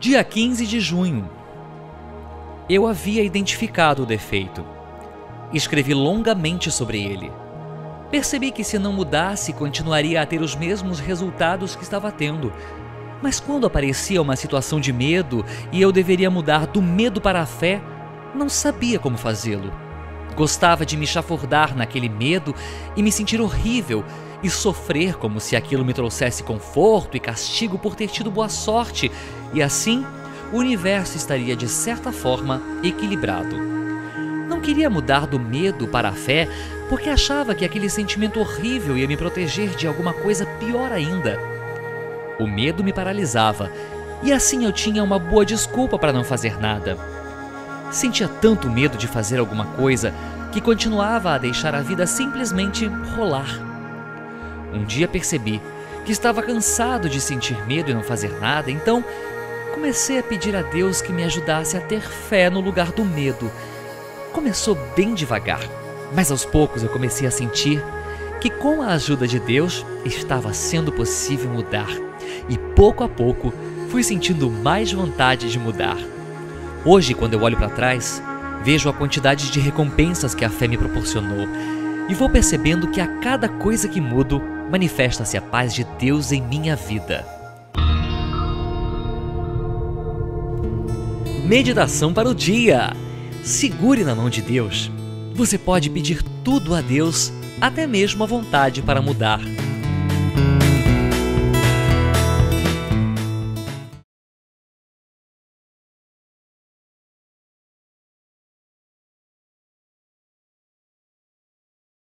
Dia 15 de junho. Eu havia identificado o defeito. Escrevi longamente sobre ele. Percebi que se não mudasse, continuaria a ter os mesmos resultados que estava tendo. Mas quando aparecia uma situação de medo e eu deveria mudar do medo para a fé, não sabia como fazê-lo. Gostava de me chafurdar naquele medo e me sentir horrível e sofrer como se aquilo me trouxesse conforto e castigo por ter tido boa sorte, e assim o universo estaria de certa forma equilibrado. Não queria mudar do medo para a fé porque achava que aquele sentimento horrível ia me proteger de alguma coisa pior ainda. O medo me paralisava e assim eu tinha uma boa desculpa para não fazer nada. Sentia tanto medo de fazer alguma coisa que continuava a deixar a vida simplesmente rolar. Um dia percebi que estava cansado de sentir medo e não fazer nada, então comecei a pedir a Deus que me ajudasse a ter fé no lugar do medo. Começou bem devagar, mas aos poucos eu comecei a sentir que com a ajuda de Deus estava sendo possível mudar, e pouco a pouco fui sentindo mais vontade de mudar. Hoje, quando eu olho para trás, vejo a quantidade de recompensas que a fé me proporcionou e vou percebendo que a cada coisa que mudo, manifesta-se a paz de Deus em minha vida. Meditação para o dia. Segure na mão de Deus. Você pode pedir tudo a Deus, até mesmo a vontade para mudar.